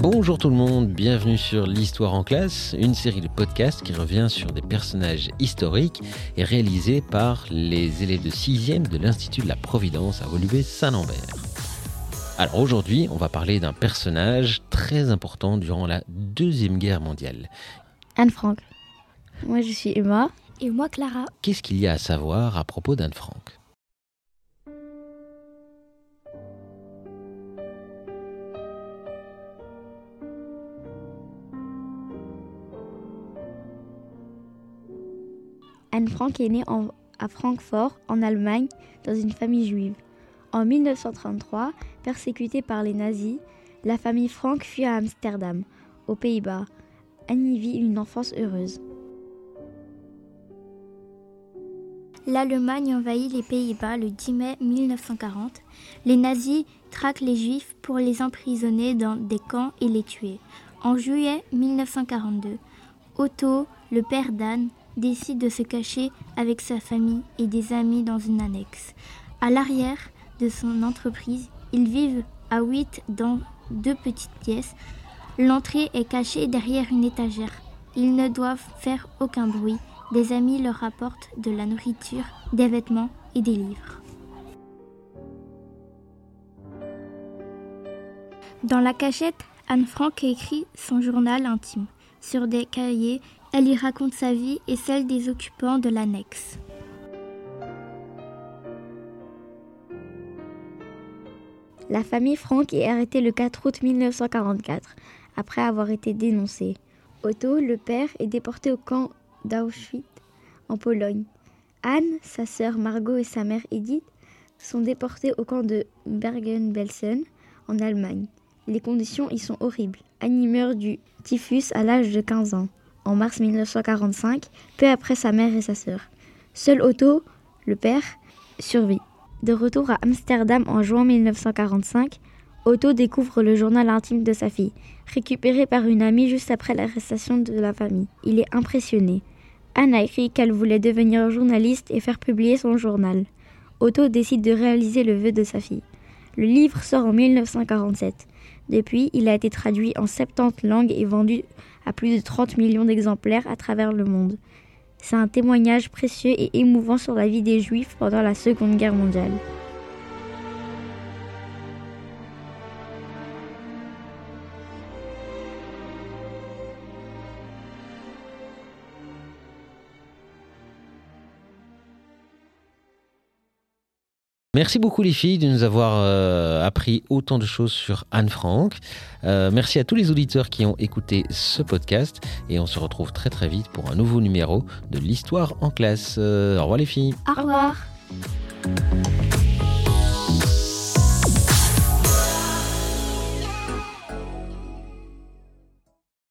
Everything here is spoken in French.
Bonjour tout le monde, bienvenue sur l'Histoire en classe, une série de podcasts qui revient sur des personnages historiques et réalisés par les élèves de 6e de l'Institut de la Providence à Woluwe-Saint-Lambert. Alors aujourd'hui, on va parler d'un personnage très important durant la Deuxième Guerre mondiale. Anne Frank. Moi je suis Emma. Et moi Clara. Qu'est-ce qu'il y a à savoir à propos d'Anne Frank? Anne Frank est née à Francfort, en Allemagne, dans une famille juive. En 1933, persécutée par les nazis, la famille Frank fuit à Amsterdam, aux Pays-Bas. Anne y vit une enfance heureuse. L'Allemagne envahit les Pays-Bas le 10 mai 1940. Les nazis traquent les juifs pour les emprisonner dans des camps et les tuer. En juillet 1942, Otto, le père d'Anne, décide de se cacher avec sa famille et des amis dans une annexe. À l'arrière de son entreprise, ils vivent à huit dans deux petites pièces. L'entrée est cachée derrière une étagère. Ils ne doivent faire aucun bruit. Des amis leur apportent de la nourriture, des vêtements et des livres. Dans la cachette, Anne Frank écrit son journal intime. Sur des cahiers, elle y raconte sa vie et celle des occupants de l'annexe. La famille Frank est arrêtée le 4 août 1944, après avoir été dénoncée. Otto, le père, est déporté au camp d'Auschwitz, en Pologne. Anne, sa sœur Margot et sa mère Edith sont déportés au camp de Bergen-Belsen, en Allemagne. Les conditions y sont horribles. Annie meurt du typhus à l'âge de 15 ans, en mars 1945, peu après sa mère et sa sœur. Seul Otto, le père, survit. De retour à Amsterdam en juin 1945, Otto découvre le journal intime de sa fille, récupéré par une amie juste après l'arrestation de la famille. Il est impressionné. Anne a écrit qu'elle voulait devenir journaliste et faire publier son journal. Otto décide de réaliser le vœu de sa fille. Le livre sort en 1947. Depuis, il a été traduit en 70 langues et vendu à plus de 30 millions d'exemplaires à travers le monde. C'est un témoignage précieux et émouvant sur la vie des Juifs pendant la Seconde Guerre mondiale. Merci beaucoup les filles de nous avoir euh, appris autant de choses sur Anne Frank. Euh, merci à tous les auditeurs qui ont écouté ce podcast et on se retrouve très très vite pour un nouveau numéro de l'histoire en classe. Euh, au revoir les filles. Au revoir.